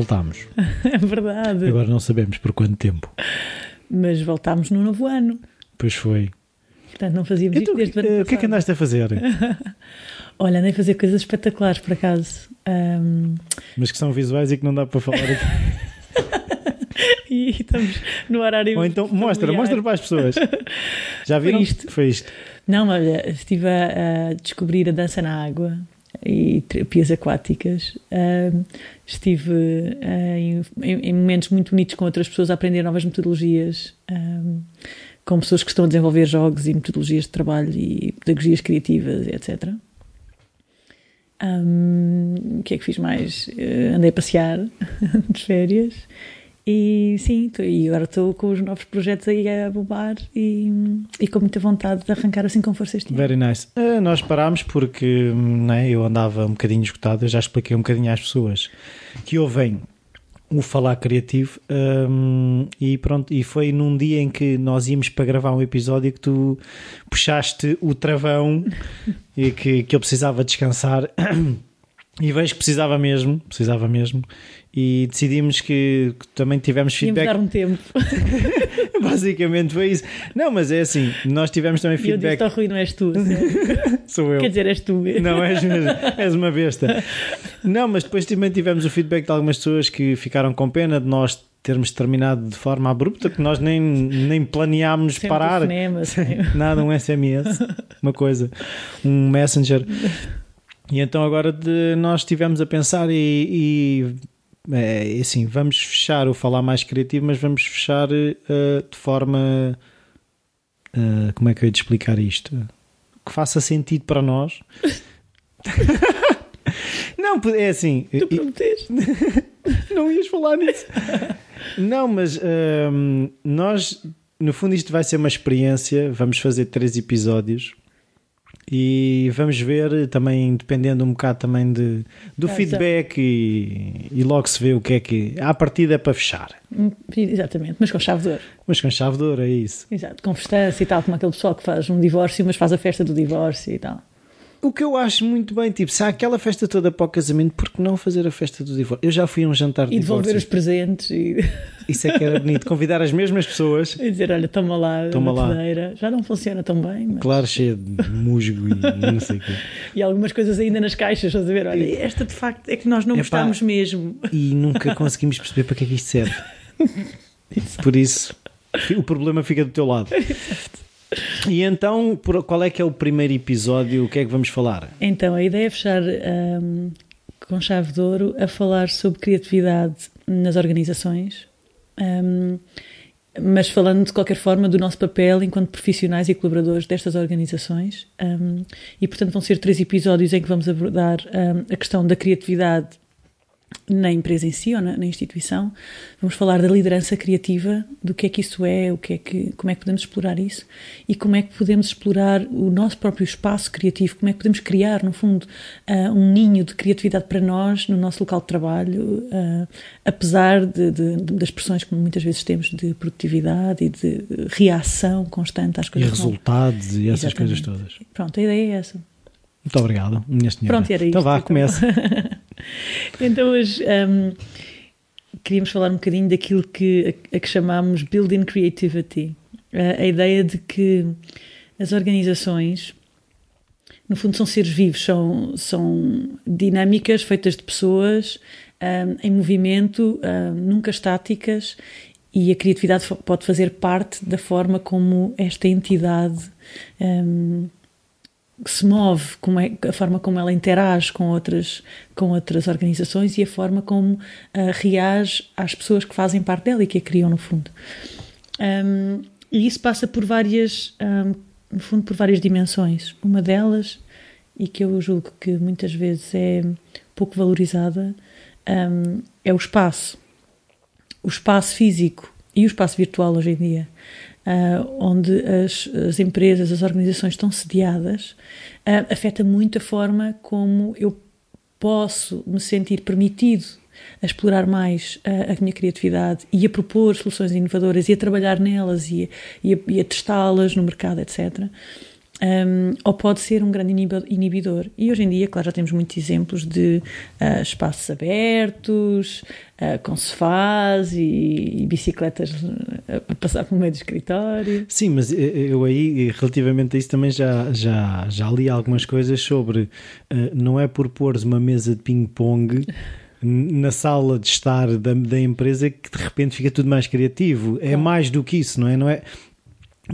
Voltámos. É verdade. Agora não sabemos por quanto tempo. Mas voltámos no novo ano. Pois foi. Portanto, não fazíamos Então, isto desde o eh, o que é que andaste a fazer? Olha, andei a fazer coisas espetaculares, por acaso. Ahm, Mas que são visuais e que não dá para falar aqui. e estamos no horário. Ou então, mostra, familiar. mostra para as pessoas. Já viram? isto. Foi isto. Não, olha, estive a, a descobrir a dança na água e terapias aquáticas. Ahm, estive ah, em, em- momentos muito bonitos com outras pessoas a aprender novas metodologias, com pessoas que estão a desenvolver jogos e metodologias de trabalho e pedagogias criativas, etc. O que é que fiz mais? Eh, andei a passear de férias. E sim, e agora estou com os novos projetos aí a bombar e, e com muita vontade de arrancar assim com força este. Very nice. Eh, nós parámos porque né, eu andava um bocadinho esgotado. Eu já expliquei um bocadinho às pessoas que ouvem o falar criativo hum, e pronto. E foi num dia em que nós íamos para gravar um episódio que tu puxaste o travão e que, que eu precisava descansar. E vejo que precisava mesmo, precisava mesmo, e decidimos que, que também tivemos feedback. dar um tempo. Basicamente foi isso. Não, mas é assim, nós tivemos também E eu disse feedback. Rui, não és tu. Sou eu. Quer dizer, és tu mesmo. Não, és mesmo, és uma besta. Não, mas depois também tivemos o feedback de algumas pessoas que ficaram com pena de nós termos terminado de forma abrupta, que nós nem, nem planeámos Sem parar. sem- Nada, um SMS, uma coisa, um messenger. E então agora de, nós estivemos a pensar e, e é, assim, vamos fechar o falar mais criativo, mas vamos fechar eh, de forma eh, como é que eu ia te explicar isto? Que faça sentido para nós. Não, é assim. Tu prometeste. Não ias falar nisso. Não, mas hum, nós, no fundo, isto vai ser uma experiência. Vamos fazer três episódios e vamos ver também, dependendo um bocado também de, do Ah, feedback e, e logo se vê o que é que. À partida é para fechar. Hum, Exatamente, mas com chave de ouro. Mas com chave de ouro é isso. Exato, com festança e tal, como aquele pessoal que faz um divórcio, mas faz a festa do divórcio e tal. O que eu acho muito bem, tipo, se há aquela festa toda para o casamento, por que não fazer a festa do divórcio? Eu já fui a um jantar de E devolver divórcio. os presentes e, Isso é que era bonito. Convidar as mesmas pessoas, e dizer: Olha, toma lá, Toma lá. Já não funciona tão bem, mas... claro, cheia de musgo e não sei o quê. e algumas coisas ainda nas caixas. Estás a ver? Olha, esta de facto é que nós não Epá. gostamos mesmo. E nunca conseguimos perceber para que é que isto serve. Por isso, o problema fica do teu lado. E então, qual é que é o primeiro episódio? O que é que vamos falar? Então, a ideia é fechar hum, com chave de ouro a falar sobre criatividade nas organizações, hum, mas falando de qualquer forma do nosso papel enquanto profissionais e colaboradores destas organizações. hum, e, portanto, vão ser três episódios em que vamos abordar hum, a questão da criatividade na empresa em si ou na, na instituição. Vamos falar da liderança criativa, do que é que isso é, o que é que, como é que podemos explorar isso e como é que podemos explorar o nosso próprio espaço criativo, como é que podemos criar, no fundo, ah, um ninho de criatividade para nós no nosso local de trabalho, ah, apesar de, de- das pressões que muitas vezes temos de produtividade e de reação constante às E coisas novas. resultados e essas Exatamente. coisas todas. Pronto, a ideia é essa. Muito obrigado, minha senhora. Pronto, era isto. Então vá, começa. então hoje hum, queríamos falar um bocadinho daquilo que, a, a que chamamos Building Creativity. A, a ideia de que as organizações, no fundo, são seres vivos, são, são dinâmicas feitas de pessoas hum, em movimento, hum, nunca estáticas, e a criatividade pode fazer parte da forma como esta entidade hum, que se move, como é, a forma como ela interage com outras, com outras organizações e a forma como ah, reage às pessoas que fazem parte dela e que a criam, no fundo. Um, e isso passa por várias, um, no fundo, por várias dimensões. Uma delas, e que eu julgo que muitas vezes é pouco valorizada, um, é o espaço. O espaço físico e o espaço virtual hoje em dia. Ah, onde as, as empresas, as organizações estão sediadas, ah, afeta muito a forma como eu posso me sentir permitido a explorar mais ah, a minha criatividade e a propor soluções inovadoras e a trabalhar nelas e a, a- e a testá-las no mercado, etc. um, ou pode ser um grande inibidor. E hoje em dia, claro, já temos muitos exemplos de uh, espaços abertos, uh, com sofás e, e, bicicletas a passar pelo meio do escritório. Sim, mas eu aí, relativamente a isso, também já, já, já li algumas coisas sobre uh, não é por pôres uma mesa de ping-pong. na sala de estar da, da empresa que de repente fica tudo mais criativo. É mais do que isso, não é? Não é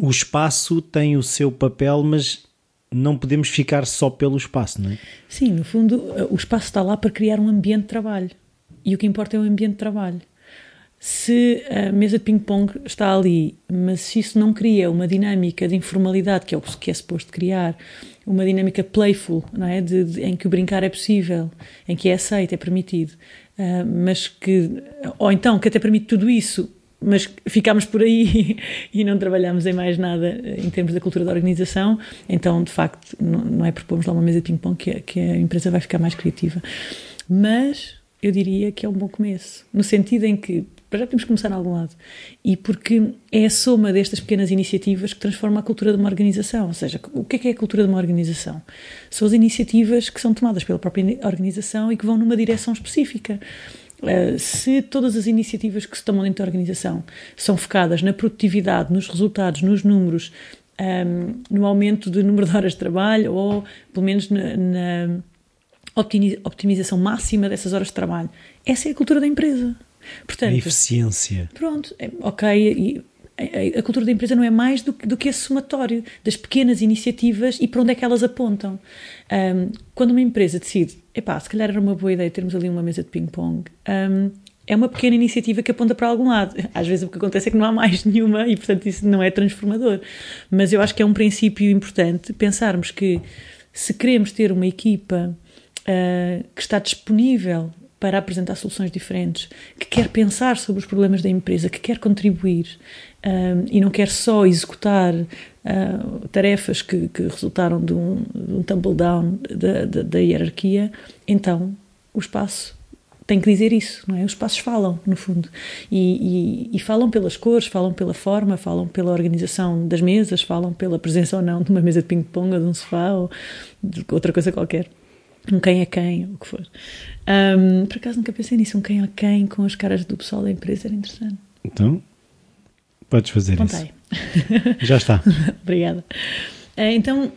o espaço tem o seu papel, mas não podemos ficar só pelo espaço, não é? Sim, no fundo, o espaço está lá para criar um ambiente de trabalho. E o que importa é o ambiente de trabalho. Se a mesa de ping-pong está ali, mas se isso não cria uma dinâmica de informalidade, que é o que é suposto criar, uma dinâmica playful, não é? De, de, em que o brincar é possível, em que é aceito, é permitido, uh, mas que, ou então que até permite tudo isso, mas ficámos por aí e não trabalhámos em mais nada em termos da cultura da organização, então de facto não, é propomos lá uma mesa de ping-pong que, que a empresa vai ficar mais criativa. Mas eu diria que é um bom começo, no sentido em que já temos que começar em algum lado. E porque é a soma destas pequenas iniciativas que transforma a cultura de uma organização. Ou seja, o que é, que é a cultura de uma organização? São as iniciativas que são tomadas pela própria organização e que vão numa direção específica. Eh, se todas as iniciativas que se tomam dentro da organização são focadas na produtividade, nos resultados, nos números, um, ehm, no aumento do número de horas de trabalho ou pelo menos na, na optimização máxima dessas horas de trabalho, essa é a cultura da empresa. Portanto, a eficiência. Pronto, é, ok, a, cultura da empresa não é mais do, do, que esse somatório das pequenas iniciativas e para onde é que elas apontam. Um, quando uma empresa decide, epá, se calhar era uma boa ideia termos ali uma mesa de ping-pong, um, é uma pequena iniciativa que aponta para algum lado. Às vezes o que acontece é que não há mais nenhuma e, portanto, isso não é transformador. Mas eu acho que é um princípio importante pensarmos que se queremos ter uma equipa uh, que está disponível para apresentar soluções diferentes, que quer pensar sobre os problemas da empresa, que quer contribuir um, e não quer só executar uh, tarefas que, que, resultaram de um, de um tumble down da, da, da, hierarquia, então o espaço tem que dizer isso, não é? Os espaços falam, no fundo, e, e, e falam pelas cores, falam pela forma, falam pela organização das mesas, falam pela presença ou não de uma mesa de ping-pong ou de um sofá ou de outra coisa qualquer um quem é quem, ou o que for. Um, por acaso nunca pensei nisso, um quem é quem com as caras do pessoal da empresa era interessante. Então, podes fazer Contei. isso. Já está. Obrigada. Uh, então,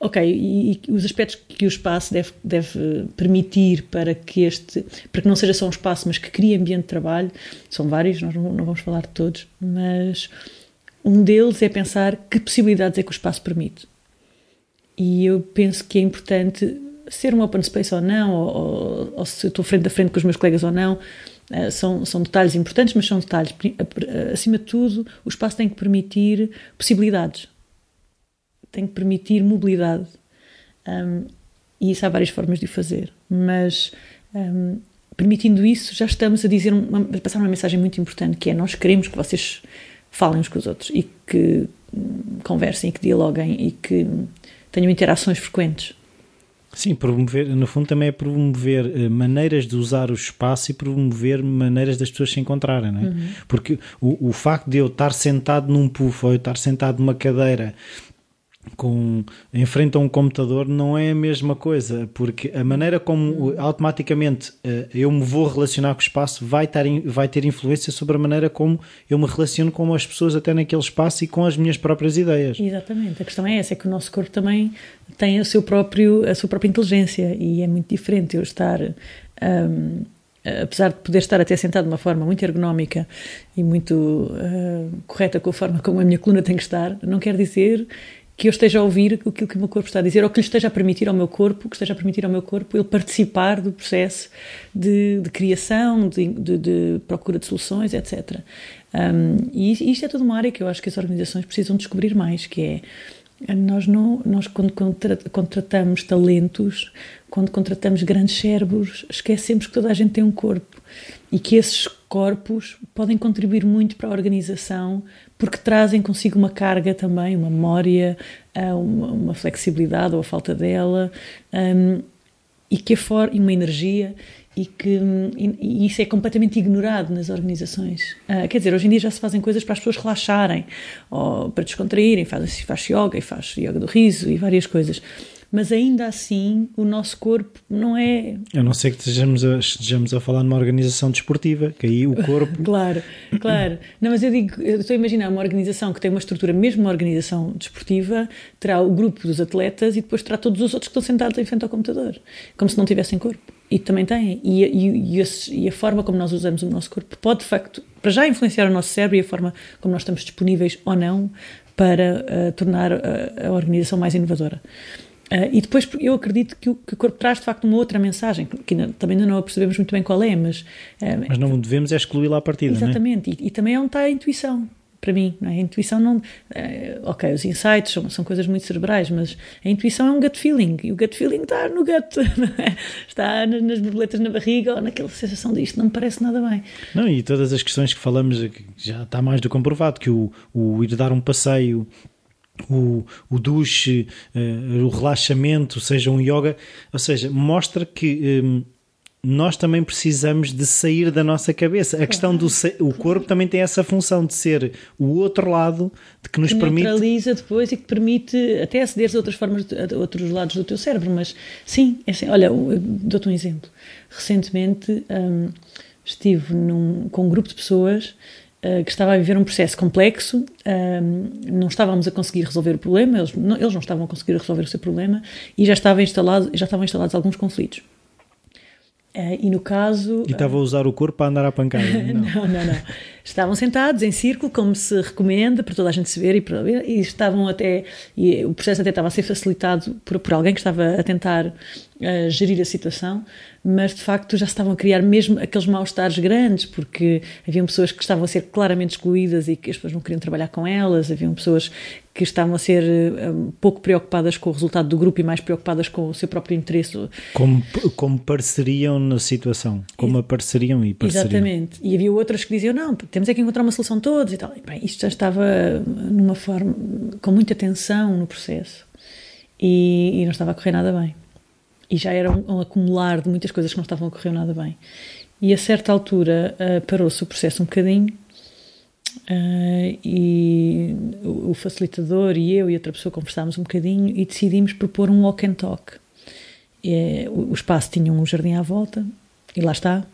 ok, e, e, os aspectos que o espaço deve, deve permitir para que este, para que não seja só um espaço, mas que crie ambiente de trabalho, são vários, nós não, não vamos falar de todos, mas um deles é pensar que possibilidades é que o espaço permite. E eu penso que é importante ser um open space ou não, ou, ou, ou, se estou frente a frente com os meus colegas ou não, uh, são, são detalhes importantes, mas são detalhes. Acima de tudo, o espaço tem que permitir possibilidades, tem que permitir mobilidade. Um, e isso há várias formas de o fazer, mas um, permitindo isso, já estamos a dizer, uma, a passar uma mensagem muito importante, que é nós queremos que vocês falem uns com os outros e que hum, conversem, e que dialoguem e que tenham interações frequentes. Sim, promover, no fundo também é promover uh, maneiras de usar o espaço e promover maneiras das pessoas se encontrarem, não é? Uhum. Porque o, o facto de eu estar sentado num puff ou eu estar sentado numa cadeira com, em frente a um computador não é a mesma coisa, porque a maneira como automaticamente uh, eu me vou relacionar com o espaço vai, estar, vai ter influência sobre a maneira como eu me relaciono com as pessoas até naquele espaço e com as minhas próprias ideias. Exatamente, a questão é essa, é que o nosso corpo também tem o seu próprio, a sua própria inteligência e é muito diferente eu estar... Um, apesar de poder estar até sentado de uma forma muito ergonómica e muito uh, correta com a forma como a minha coluna tem que estar, não quer dizer que eu esteja a ouvir aquilo que o meu corpo está a dizer, ou que lhe esteja a permitir ao meu corpo, que esteja a permitir ao meu corpo ele participar do processo de, de criação, de, de, de, procura de soluções, etc. Um, e isto é toda uma área que eu acho que as organizações precisam descobrir mais, que é nós não nós quando contratamos talentos quando contratamos grandes cérebros esquecemos que toda a gente tem um corpo e que esses corpos podem contribuir muito para a organização porque trazem consigo uma carga também, uma memória, uma, flexibilidade ou a falta dela, um, e que for, e uma energia e que e, e isso é completamente ignorado nas organizações. Uh, quer dizer, hoje em dia já se fazem coisas para as pessoas relaxarem ou para descontraírem, faz, faz yoga e faz yoga do riso e várias coisas mas ainda assim o nosso corpo não é. A não ser que estejamos a, estejamos a falar numa organização desportiva, que aí o corpo. claro, claro. Não, mas eu digo, eu estou a imaginar uma organização que tem uma estrutura, mesmo uma organização desportiva, terá o grupo dos atletas e depois terá todos os outros que estão sentados em frente ao computador, como se não tivessem corpo. E também têm. E, e, e, a, forma como nós usamos o nosso corpo pode, de facto, para já influenciar o nosso cérebro e a forma como nós estamos disponíveis ou não para uh, tornar a, a organização mais inovadora. Uh, e depois eu acredito que o, que o, corpo traz de facto uma outra mensagem, que ainda, também ainda não a percebemos muito bem qual é, mas. Uh, mas não devemos é excluí-la à partida. É? Exatamente, e, e, também é onde está a intuição, para mim. É? A intuição não. Uh, ok, os insights são, são coisas muito cerebrais, mas a intuição é um gut feeling, e o gut feeling está no gut, é? está nas, borboletas na barriga ou naquela sensação de isto não me parece nada bem. Não, e todas as questões que falamos, já está mais do comprovado, que o, o ir dar um passeio o, o duche, uh, o relaxamento, seja um yoga, ou seja, mostra que um, nós também precisamos de sair da nossa cabeça. A questão do o corpo também tem essa função de ser o outro lado de que nos que permite neutraliza depois e que permite até aceder a outras formas, a outros lados do teu cérebro. Mas sim, é assim, olha, dou-te um exemplo. Recentemente um, estive num, com um grupo de pessoas eh, que estava a viver um processo complexo, ehm, não estávamos a conseguir resolver o problema, eles não, eles não estavam a conseguir resolver o seu problema e já, estava instalado, já estavam instalados alguns conflitos. Uh, e no caso. E estava a usar o corpo para andar à pancada? Não. não, não, não. Estavam sentados em círculo, como se recomenda, para toda a gente se ver e, para, e estavam até. E o processo até estava a ser facilitado por, por alguém que estava a tentar uh, gerir a situação, mas de facto já estavam a criar mesmo aqueles mal-estares grandes, porque haviam pessoas que estavam a ser claramente excluídas e que as pessoas não queriam trabalhar com elas, haviam pessoas que estavam a ser um, pouco preocupadas com o resultado do grupo e mais preocupadas com o seu próprio interesse. Como, como parceriam na situação, como apareceriam e parceriam. Exatamente. E havia outras que diziam, não, temos é que encontrar uma solução todos e tal. E, bem, isto já estava numa forma, com muita tensão no processo e, e não estava a correr nada bem e já era um, um, acumular de muitas coisas que não estavam a correr nada bem. E a certa altura uh, parou-se o processo um bocadinho uh, e o, o, facilitador e eu e outra pessoa conversámos um bocadinho e decidimos propor um walk and talk. E, o, o espaço tinha um jardim à volta e lá está,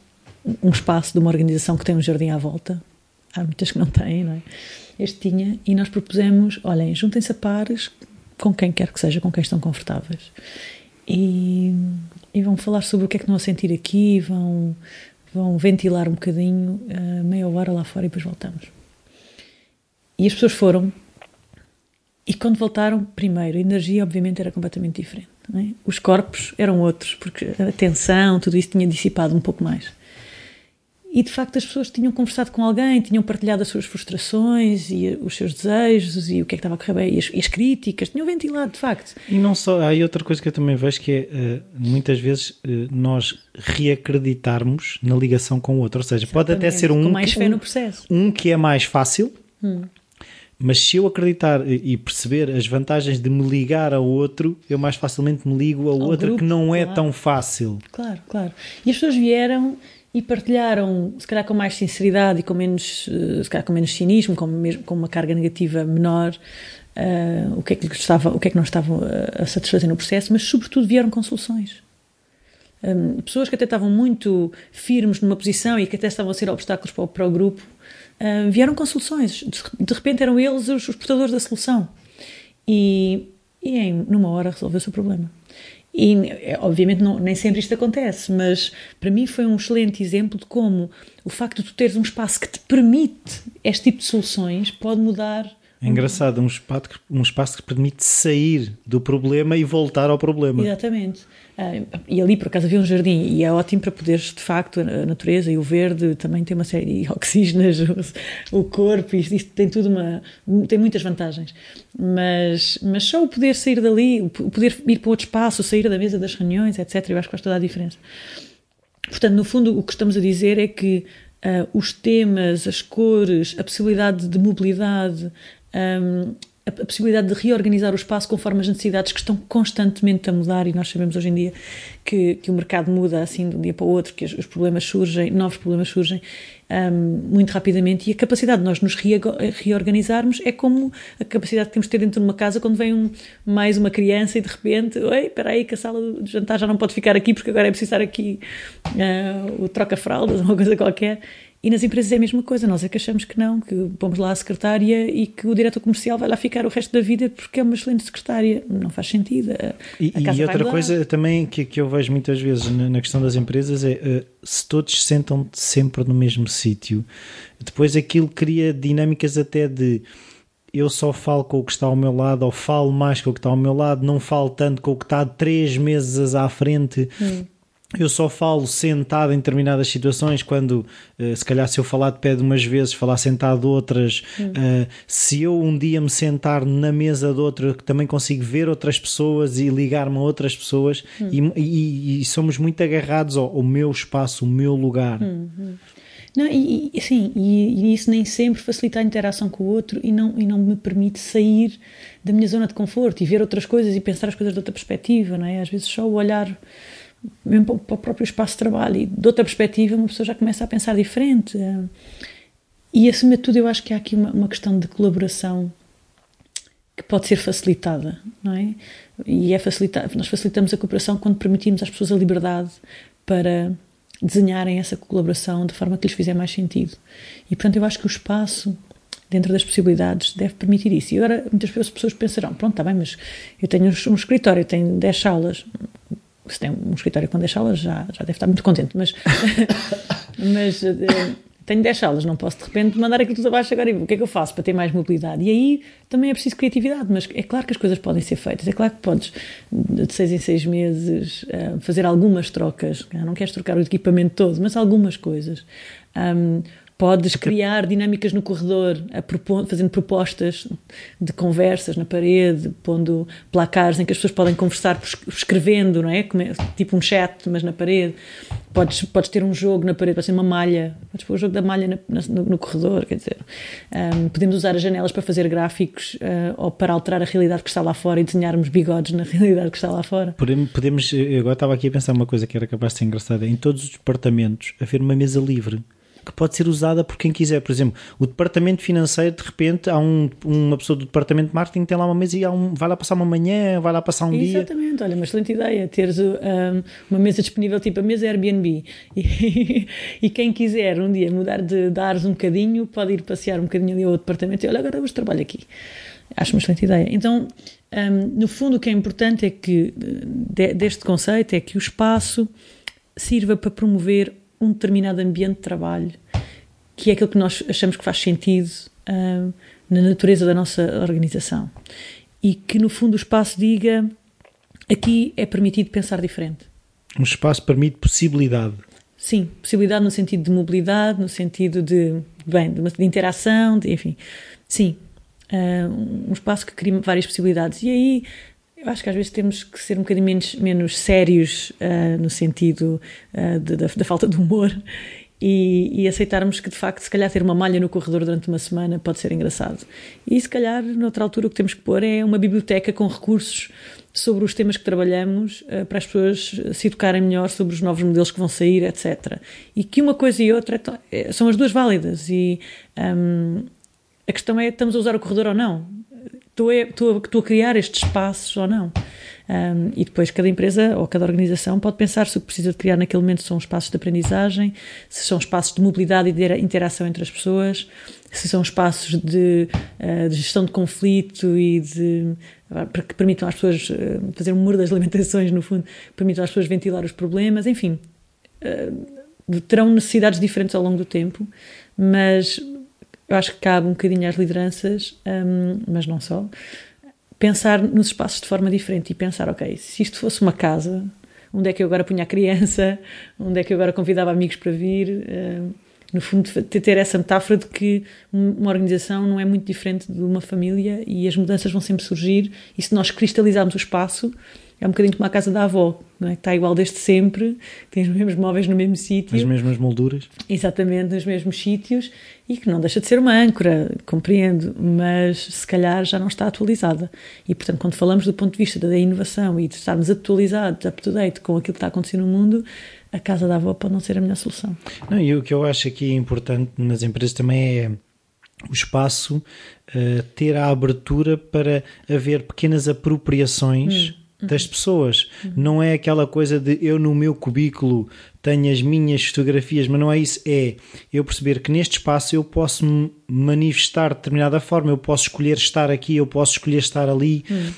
um espaço de uma organização que tem um jardim à volta. Há muitas que não têm, não é? Este tinha e nós propusemos, olhem, juntem-se a pares com quem quer que seja, com quem estão confortáveis e, e vão falar sobre o que é que estão a sentir aqui, vão, vão ventilar um bocadinho, uh, meia hora lá fora e depois voltamos. E as pessoas foram, e quando voltaram, primeiro, a energia obviamente era completamente diferente. É? Os corpos eram outros, porque a tensão, tudo isso tinha dissipado um pouco mais e de facto as pessoas tinham conversado com alguém, tinham partilhado as suas frustrações e os seus desejos e o que é que estava a correr bem, e as, e as críticas, tinham ventilado de facto. E não só, há aí outra coisa que eu também vejo que é uh, muitas vezes uh, nós reacreditarmos na ligação com o outro, ou seja, Exatamente, pode até ser um, processo. um que é mais fácil. Hum. Mas se eu acreditar e perceber as vantagens de me ligar ao outro, eu mais facilmente me ligo ao, ao outro grupo, que não é tão fácil. Claro, claro. E as pessoas vieram e partilharam, se calhar com mais sinceridade e com menos, eh, se calhar com menos cinismo, com, mesmo, com uma carga negativa menor, uh, o, que é que estava, o que é que não estavam a satisfazer no processo, mas sobretudo vieram com soluções. Um, pessoas que até estavam muito firmes numa posição e que até estavam a ser obstáculos para o, para o grupo, uh, vieram com soluções. De, de, repente eram eles os, os portadores da solução. E, e em, numa hora resolveu-se o problema. E, é, obviamente, não, nem sempre isto acontece, mas para mim foi um excelente exemplo de como o facto de tu teres um espaço que te permite este tipo de soluções pode mudar é engraçado, um espaço, um espaço que permite sair do problema e voltar ao problema. Exatamente. Uh, e ali, por acaso, havia um jardim e é ótimo para poderes, de facto, a natureza e o verde também tem uma série de oxígenas, o, o corpo, isto, isto, tem tudo uma. tem muitas vantagens. Mas, mas só o poder sair dali, o poder ir para outro espaço, sair da mesa das reuniões, etc., eu acho que faz toda a diferença. Portanto, no fundo, o que estamos a dizer é que uh, os temas, as cores, a possibilidade de mobilidade, um, a, a, possibilidade de reorganizar o espaço conforme as necessidades que estão constantemente a mudar e nós sabemos hoje em dia que, que o mercado muda assim de um dia para o outro, que os, os problemas surgem, novos problemas surgem um, muito rapidamente. E a capacidade de nós nos reorganizarmos é como a capacidade que temos de ter dentro de uma casa quando vem um, mais uma criança e de repente, oi, espera aí que a sala de jantar já não pode ficar aqui porque agora é preciso estar aqui uh, o troca-fraldas, uma coisa qualquer e nas empresas é a mesma coisa, nós é que achamos que não, que pomos lá a secretária e que o diretor comercial vai lá ficar o resto da vida porque é uma excelente secretária. Não faz sentido. A, e, a e outra coisa também que, que eu vejo muitas vezes na, na questão das empresas é uh, se todos sentam sempre no mesmo sítio, depois aquilo cria dinâmicas até de eu só falo com o que está ao meu lado, ou falo mais com o que está ao meu lado, não falo tanto com o que está três meses à frente. Hum eu só falo sentado em determinadas situações, quando uh, se calhar se eu falar de pé de umas vezes, falar sentado outras, uh, se eu um dia me sentar na mesa de outra, também consigo ver outras pessoas e ligar-me a outras pessoas hum. e, e, e, somos muito agarrados ao, ao, meu espaço, o meu lugar. Hum, hum. Não, e, e, sim, e, e, isso nem sempre facilita a interação com o outro e não, e não me permite sair da minha zona de conforto e ver outras coisas e pensar as coisas de outra perspectiva, não é? Às vezes só o olhar mesmo para o próprio espaço de trabalho. E de outra perspectiva, uma pessoa já começa a pensar diferente. E acima de tudo, eu acho que há aqui uma, uma questão de colaboração que pode ser facilitada, não é? E é facilitar, nós facilitamos a cooperação quando permitimos às pessoas a liberdade para desenharem essa colaboração de forma que lhes fizer mais sentido. E portanto, eu acho que o espaço dentro das possibilidades deve permitir isso. E agora muitas pessoas pensarão, pronto, está bem, mas eu tenho um escritório, tenho 10 salas, se tem um escritório com 10 salas, já, já deve estar muito contente, mas, mas uh, tenho 10 salas, não posso de repente mandar aquilo tudo abaixo agora e o que é que eu faço para ter mais mobilidade? E aí também é preciso criatividade, mas é claro que as coisas podem ser feitas, é claro que podes de 6 em 6 meses uh, fazer algumas trocas, não queres trocar o equipamento todo, mas algumas coisas. Um, Podes criar dinâmicas no corredor, fazendo propostas de conversas na parede, pondo placares em que as pessoas podem conversar escrevendo, não é? Tipo um chat, mas na parede. Podes, podes ter um jogo na parede, pode ser uma malha. Podes pôr o jogo da malha na, no, no, corredor, quer dizer. Um, podemos usar as janelas para fazer gráficos uh, ou para alterar a realidade que está lá fora e desenharmos bigodes na realidade que está lá fora. Podemos, podemos eu agora estava aqui a pensar uma coisa que era capaz de ser engraçada. Em todos os departamentos, haver uma mesa livre que pode ser usada por quem quiser. Por exemplo, o departamento financeiro, de repente, há um, uma pessoa do departamento de marketing tem lá uma mesa e um, vai lá passar uma manhã, vai lá passar um Exatamente. dia. Exatamente, olha, uma excelente ideia, teres um, uma mesa disponível, tipo a mesa Airbnb. E, e quem quiser um dia mudar de, de ares um bocadinho, pode ir passear um bocadinho ali ao departamento e olha, agora hoje trabalho aqui. Acho uma excelente ideia. Então, um, no fundo, o que é importante é que, de, deste conceito, é que o espaço sirva para promover um determinado ambiente de trabalho, que é aquilo que nós achamos que faz sentido uh, na natureza da nossa organização. E que, no fundo, o espaço diga aqui é permitido pensar diferente. Um espaço permite possibilidade. Sim, possibilidade no sentido de mobilidade, no sentido de, bem, de, uma, de interação, de, enfim. Sim, uh, um espaço que cria várias possibilidades. E aí eu acho que às vezes temos que ser um bocadinho menos, menos sérios uh, no sentido uh, de, da, da, falta de humor e, e, aceitarmos que de facto, se calhar, ter uma malha no corredor durante uma semana pode ser engraçado. E se calhar, noutra altura, o que temos que pôr é uma biblioteca com recursos sobre os temas que trabalhamos uh, para as pessoas se educarem melhor sobre os novos modelos que vão sair, etc. E que uma coisa e outra é, são as duas válidas. E um, a questão é: estamos a usar o corredor ou não? Estou a, a criar estes espaços ou não. Um, e depois cada empresa ou cada organização pode pensar se o que precisa de criar naquele momento são espaços de aprendizagem, se são espaços de mobilidade e de interação entre as pessoas, se são espaços de, uh, de gestão de conflito e de para que permitam às pessoas uh, fazer um muro das limitações, no fundo, permitam às pessoas ventilar os problemas, enfim, uh, terão necessidades diferentes ao longo do tempo, mas eu acho que cabe um bocadinho às lideranças, um, mas não só, pensar nos espaços de forma diferente e pensar, ok, se isto fosse uma casa, onde é que eu agora punha a criança, onde é que eu agora convidava amigos para vir, um, no fundo ter essa metáfora de que uma organização não é muito diferente de uma família e as mudanças vão sempre surgir e se nós cristalizarmos o espaço é um bocadinho como a casa da avó, não é? que está igual desde sempre, tem os mesmos móveis no mesmo sítio. As mesmas molduras. Exatamente, nos mesmos sítios e que não deixa de ser uma âncora, compreendo, mas se calhar já não está atualizada. E portanto, quando falamos do ponto de vista da inovação e de estarmos atualizados, up to date com aquilo que está acontecendo no mundo, a casa da avó pode não ser a melhor solução. Não, e o que eu acho aqui importante nas empresas também é o espaço uh, ter a abertura para haver pequenas apropriações. Hum das pessoas. Uhum. Não é aquela coisa de eu no meu cubículo tenho as minhas fotografias, mas não é isso. É eu perceber que neste espaço eu posso me manifestar de determinada forma, eu posso escolher estar aqui, eu posso escolher estar ali. Uhum.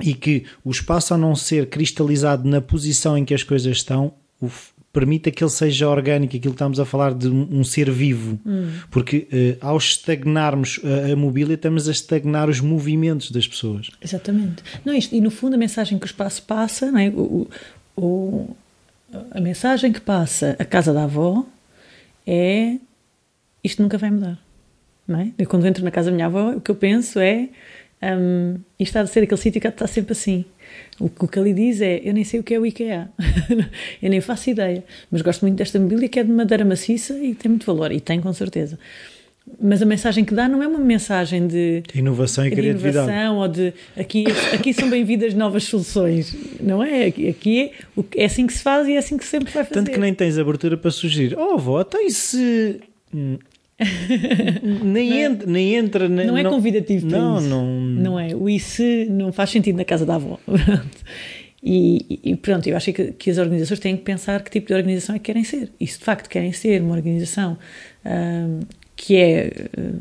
E que o espaço, a não ser cristalizado na posição em que as coisas estão, o, permita que ele seja orgânico, aquilo que estamos a falar de um, ser vivo. Hum. Porque uh, ao estagnarmos a, a, mobília, estamos a estagnar os movimentos das pessoas. Exatamente. Não, isto, e no fundo, a mensagem que o espaço passa, não é? o, o, a mensagem que passa a casa da avó é isto nunca vai mudar. Não é? Eu, quando entro na casa da minha avó, o que eu penso é um, isto está a ser aquele sítio que está sempre assim. O, o que ali diz é: Eu nem sei o que é o IKEA, eu nem faço ideia, mas gosto muito desta mobília que é de madeira maciça e tem muito valor, e tem com certeza. Mas a mensagem que dá não é uma mensagem de inovação e de criatividade. Inovação, ou de aqui, aqui são bem-vindas novas soluções. Não é? Aqui é, é assim que se faz e é assim que sempre vai fazer. Tanto que nem tens abertura para sugerir. Oh, avó, tem se. Hum, nem, não é, entra, nem entra. Não é convidativo para não, isso. Não, não é. O isso não faz sentido na casa da avó. E, e, pronto, eu acho que, que, as organizações têm que pensar que tipo de organização é que querem ser. E se de facto querem ser uma organização uh, que é. Uh,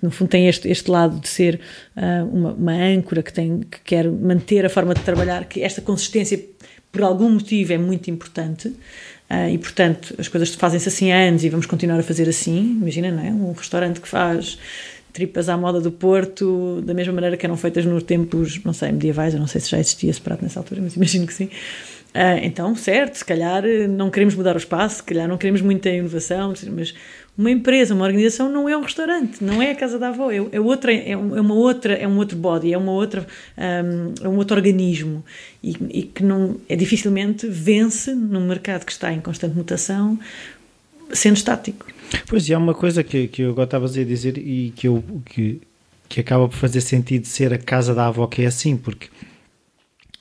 no fundo tem este, este lado de ser uh, uma, uma, âncora que, tem, que quer manter a forma de trabalhar, que esta consistência por algum motivo é muito importante. Uh, e portanto as coisas fazem-se assim há anos e vamos continuar a fazer assim. Imagina, não é? Um restaurante que faz tripas à moda do Porto, da mesma maneira que eram feitas nos tempos, não sei, medievais, eu não sei se já existia esse prato nessa altura, mas imagino que sim. Uh, então, certo, se calhar não queremos mudar o espaço, se calhar não queremos muita inovação, mas uma empresa, uma organização não é um restaurante, não é a casa da avó, é, é outra, é, uma outra, é um outro body, é uma outra, um, é um outro organismo e, e, que não é dificilmente vence num mercado que está em constante mutação, sendo estático. Pois há uma coisa que, que eu agora estava a dizer e que eu que, que acaba por fazer sentido ser a casa da avó que é assim, porque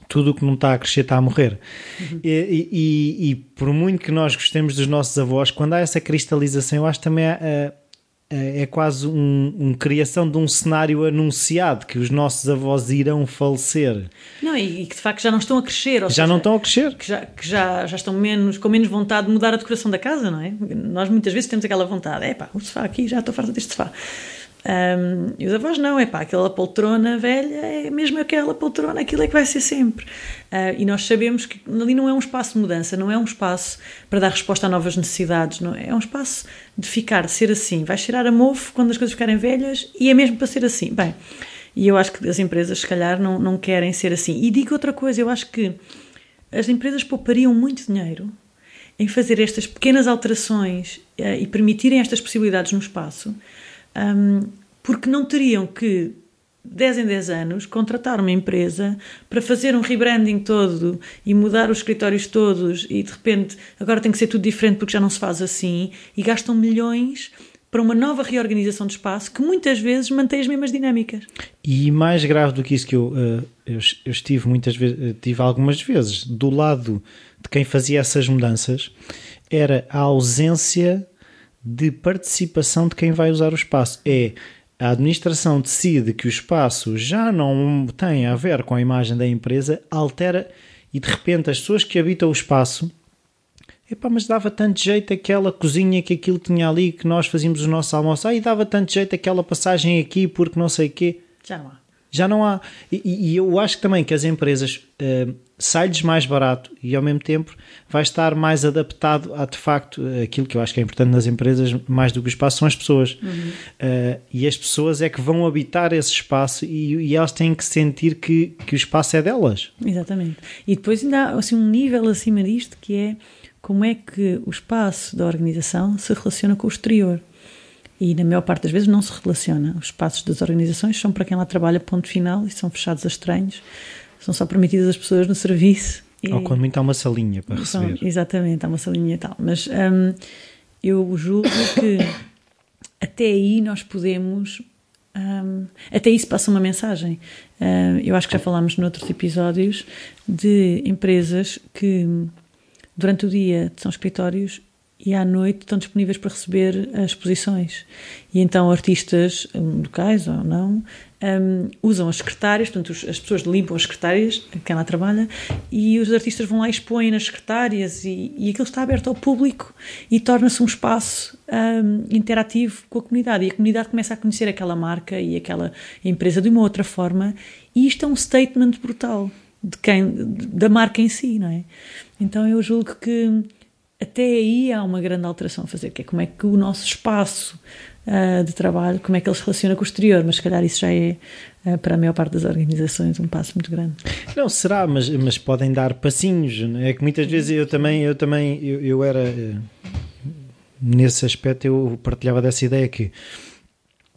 tudo o que não está a crescer está a morrer. Uhum. E, e, e, por muito que nós gostemos dos nossos avós, quando há essa cristalização, eu acho também é, é, é quase um, um, criação de um cenário anunciado que os nossos avós irão falecer. Não, e, e que de facto já não estão a crescer. já seja, não estão a crescer. Que, já, que já, já estão menos, com menos vontade de mudar a decoração da casa, não é? Nós muitas vezes temos aquela vontade, é pá, o sofá aqui, já estou farta deste sofá. Um, e os avós não, é pá, aquela poltrona velha é mesmo aquela poltrona, aquilo é que vai ser sempre. Uh, e nós sabemos que ali não é um espaço de mudança, não é um espaço para dar resposta a novas necessidades, não é, é um espaço de ficar, de ser assim. Vai cheirar a mofo quando as coisas ficarem velhas e é mesmo para ser assim. Bem, e eu acho que as empresas, se calhar, não, não querem ser assim. E digo outra coisa, eu acho que as empresas poupariam muito dinheiro em fazer estas pequenas alterações uh, e permitirem estas possibilidades no espaço um, porque não teriam que 10 em 10 anos, contratar uma empresa para fazer um rebranding todo e mudar os escritórios todos e de repente agora tem que ser tudo diferente porque já não se faz assim e gastam milhões para uma nova reorganização de espaço que muitas vezes mantém as mesmas dinâmicas. E mais grave do que isso que eu, eh, eu, eu estive muitas vezes, eh, tive algumas vezes do lado de quem fazia essas mudanças era a ausência de participação de quem vai usar o espaço. É a administração decide que o espaço já não tem a ver com a imagem da empresa, altera e de repente as pessoas que habitam o espaço Epá, mas dava tanto jeito aquela cozinha que aquilo tinha ali que nós fazíamos o nosso almoço. E dava tanto jeito aquela passagem aqui porque não sei o quê. Já não há. Já não há. E, e eu acho também que as empresas uh, sai-lhes mais barato e ao mesmo tempo vai estar mais adaptado a de facto aquilo que eu acho que é importante nas empresas mais do que o espaço são as pessoas uhum. uh, e as pessoas é que vão habitar esse espaço e, e, elas têm que sentir que, que o espaço é delas exatamente e depois ainda há assim, um nível acima disto que é como é que o espaço da organização se relaciona com o exterior e na maior parte das vezes não se relaciona os espaços das organizações são para quem lá trabalha ponto final e são fechados a estranhos são só permitidas as pessoas no serviço. Ou quando muito há uma salinha para receber. Exatamente, há uma salinha e tal. Mas um, eu julgo que até aí nós podemos. Um, até isso passa uma mensagem. Uh, eu acho que já falámos noutros episódios de empresas que durante o dia são escritórios e à noite estão disponíveis para receber exposições. E então artistas hum, locais ou não um, usam as secretárias, portanto as pessoas limpam as secretárias, quem lá trabalha, e os artistas vão lá e expõem nas secretárias e, e aquilo está aberto ao público e torna-se um espaço um, interativo com a comunidade. E a comunidade começa a conhecer aquela marca e aquela empresa de uma outra forma e isto é um statement brutal de quem, da marca em si, não é? Então eu julgo que até aí há uma grande alteração a fazer, que é como é que o nosso espaço uh, de trabalho, como é que ele se relaciona com o exterior, mas se calhar isso já é, uh, para a maior parte das organizações, um passo muito grande. Não, será, mas, mas podem dar passinhos, é que muitas vezes eu também, eu também, eu, eu era, eh, nesse aspecto eu partilhava dessa ideia que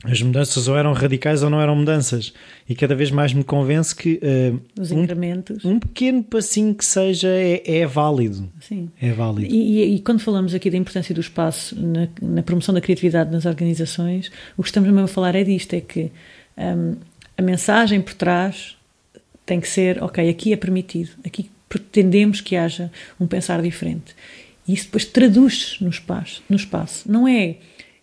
as mudanças ou eram radicais ou não eram mudanças. E cada vez mais me convence que uh. Um, um, pequeno passinho que seja é, é válido. Sim. É válido. E, e, e, quando falamos aqui da importância do espaço na, na, promoção da criatividade nas organizações, o que estamos mesmo a falar é disto: é que um, a mensagem por trás tem que ser, ok, aqui é permitido, aqui pretendemos que haja um pensar diferente. E isso depois traduz no espaço, no espaço. Não é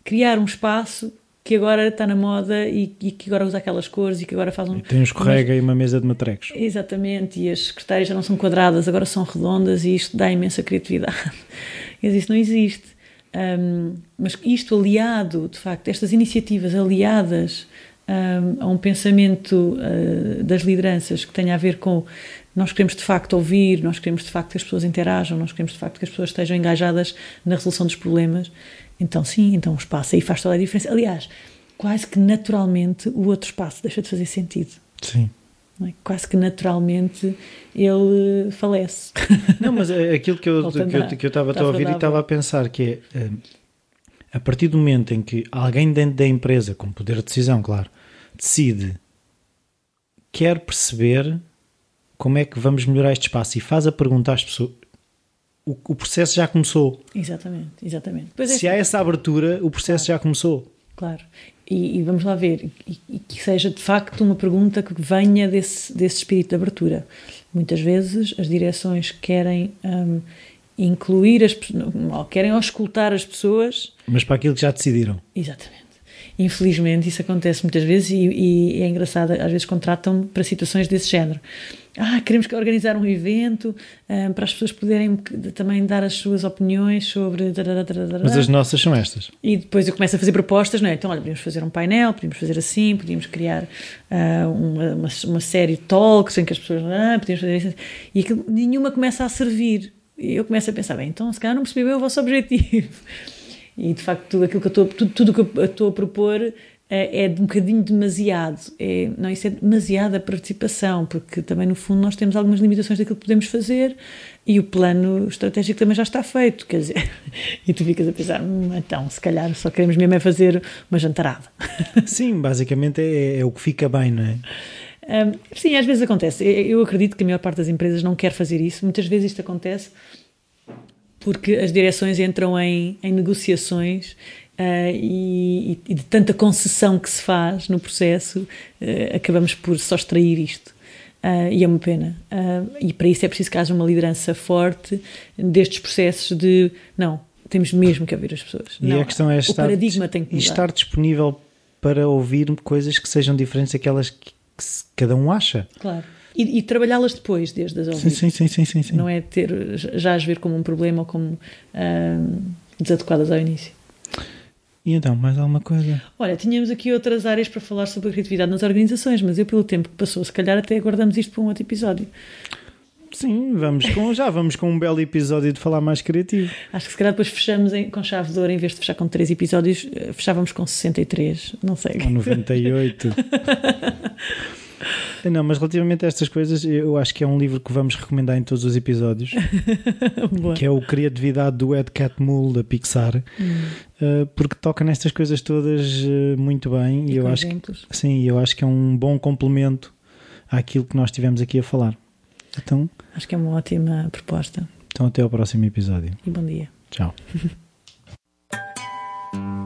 criar um espaço que agora está na moda e, e, que agora usa aquelas cores e que agora faz um. E tem um escorrega mas, e uma mesa de matrecos. Exatamente, e as secretárias já não são quadradas, agora são redondas e isto dá imensa criatividade. Mas isso não existe. Um, mas isto aliado, de facto, estas iniciativas aliadas um, a um pensamento uh, das lideranças que tenha a ver com nós queremos de facto ouvir, nós queremos de facto que as pessoas interajam, nós queremos de facto que as pessoas estejam engajadas na resolução dos problemas então, sim, então o espaço aí faz toda a diferença. Aliás, quase que naturalmente o outro espaço deixa de fazer sentido. Sim. É? Quase que naturalmente ele falece. Não, mas é aquilo que eu, que eu, que eu estava a ouvir e estava a pensar que é eh, a partir do momento em que alguém dentro da empresa, com poder de decisão, claro, decide, quer perceber como é que vamos melhorar este espaço e faz a pergunta às pessoas, o, o processo já começou. Exatamente, exatamente. É Se há essa abertura, o processo claro. já começou. Claro. E, e vamos lá ver, e, e, que seja de facto uma pergunta que venha desse, desse espírito de abertura. Muitas vezes as direções querem um, incluir as pessoas, querem auscultar as pessoas. Mas para aquilo que já decidiram. Exatamente. Infelizmente isso acontece muitas vezes e, e é engraçado, às vezes contratam para situações desse género ah, queremos organizar um evento um, ah, para as pessoas poderem também dar as suas opiniões sobre. Mas as nossas são estas. E depois eu começo a fazer propostas, não é? Então, olha, podíamos fazer um painel, podíamos fazer assim, podíamos criar uh, uma, uma, uma, série de talks em que as pessoas. Ah, podíamos fazer isso. E aquilo, nenhuma começa a servir. E eu começo a pensar, bem, então se calhar não percebi bem o vosso objetivo. E de facto, tudo aquilo que eu estou, tudo, tudo que eu estou a propor é, é um bocadinho demasiado. É, não, isso é demasiada participação, porque também no fundo nós temos algumas limitações daquilo que podemos fazer e o plano estratégico também já está feito, quer dizer, e tu ficas a pensar, hum, então, se calhar só queremos mesmo é fazer uma jantarada. Sim, basicamente é, é o que fica bem, não é? Um, sim, às vezes acontece. Eu acredito que a maior parte das empresas não quer fazer isso. Muitas vezes isto acontece porque as direções entram em, em negociações Uh, e, e, de tanta concessão que se faz no processo, uh, acabamos por só extrair isto. Uh, e é uma pena. e para isso é preciso que haja uma liderança forte destes processos de não, temos mesmo que ouvir as pessoas. E não, a questão é estar, o paradigma tem que mudar. estar disponível para ouvir coisas que sejam diferentes daquelas que, que cada um acha. Claro. E, e trabalhá-las depois, desde as ouvir. Sim, sim, sim, sim, sim, Não é ter já as ver como um problema ou como desadequadas ao início. E então, mais alguma coisa? Olha, tínhamos aqui outras áreas para falar sobre a criatividade nas organizações, mas eu, pelo tempo que passou, se calhar até aguardamos isto para um outro episódio. Sim, vamos com, já vamos com um belo episódio de falar mais criativo. Acho que se calhar depois fechamos em, com chave de ouro, em vez de fechar com três episódios, eh, fechávamos com 63, não sei. Ou 98. Não, mas relativamente a estas coisas, eu acho que é um livro que vamos recomendar em todos os episódios, que é o Criatividade do Ed Catmull da Pixar, hum. uh, porque toca nestas coisas todas uh, muito bem e, e eu acho que, sim, eu acho que é um bom complemento àquilo que nós estivemos aqui a falar. Então, Acho que é uma ótima proposta. então até ao próximo episódio. E bom dia. Tchau.